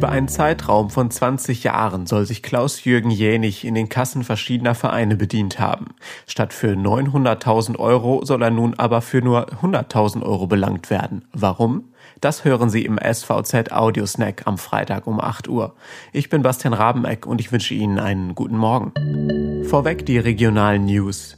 Über einen Zeitraum von 20 Jahren soll sich Klaus-Jürgen Jänig in den Kassen verschiedener Vereine bedient haben. Statt für 900.000 Euro soll er nun aber für nur 100.000 Euro belangt werden. Warum? Das hören Sie im SVZ Audiosnack am Freitag um 8 Uhr. Ich bin Bastian Rabeneck und ich wünsche Ihnen einen guten Morgen. Vorweg die regionalen News.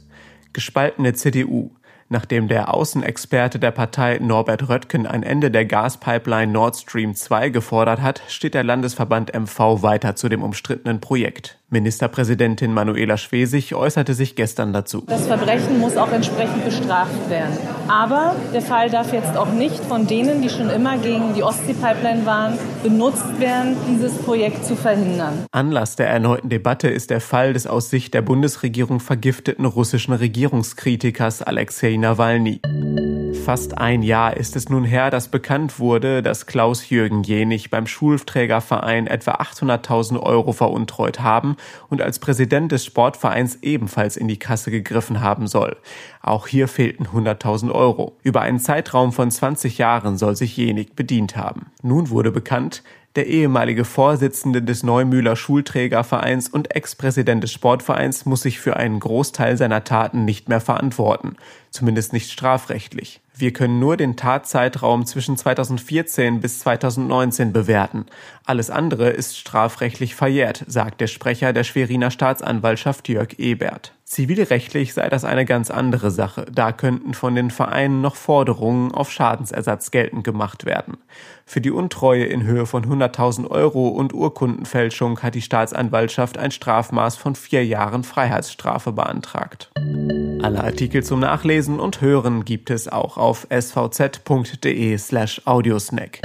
Gespaltene CDU. Nachdem der Außenexperte der Partei Norbert Röttgen ein Ende der Gaspipeline Nord Stream 2 gefordert hat, steht der Landesverband MV weiter zu dem umstrittenen Projekt. Ministerpräsidentin Manuela Schwesig äußerte sich gestern dazu. Das Verbrechen muss auch entsprechend bestraft werden. Aber der Fall darf jetzt auch nicht von denen, die schon immer gegen die Ostsee-Pipeline waren, benutzt werden, dieses Projekt zu verhindern. Anlass der erneuten Debatte ist der Fall des aus Sicht der Bundesregierung vergifteten russischen Regierungskritikers Alexei Nawalny. Fast ein Jahr ist es nun her, dass bekannt wurde, dass Klaus-Jürgen Jenig beim Schulträgerverein etwa 800.000 Euro veruntreut haben und als Präsident des Sportvereins ebenfalls in die Kasse gegriffen haben soll. Auch hier fehlten 100.000 Euro. Über einen Zeitraum von 20 Jahren soll sich Jenig bedient haben. Nun wurde bekannt, der ehemalige Vorsitzende des Neumühler Schulträgervereins und Ex-Präsident des Sportvereins muss sich für einen Großteil seiner Taten nicht mehr verantworten, zumindest nicht strafrechtlich. Wir können nur den Tatzeitraum zwischen 2014 bis 2019 bewerten. Alles andere ist strafrechtlich verjährt, sagt der Sprecher der Schweriner Staatsanwaltschaft Jörg Ebert. Zivilrechtlich sei das eine ganz andere Sache. Da könnten von den Vereinen noch Forderungen auf Schadensersatz geltend gemacht werden. Für die Untreue in Höhe von 100.000 Euro und Urkundenfälschung hat die Staatsanwaltschaft ein Strafmaß von vier Jahren Freiheitsstrafe beantragt. Alle Artikel zum Nachlesen und Hören gibt es auch auf svz.de slash audiosnack.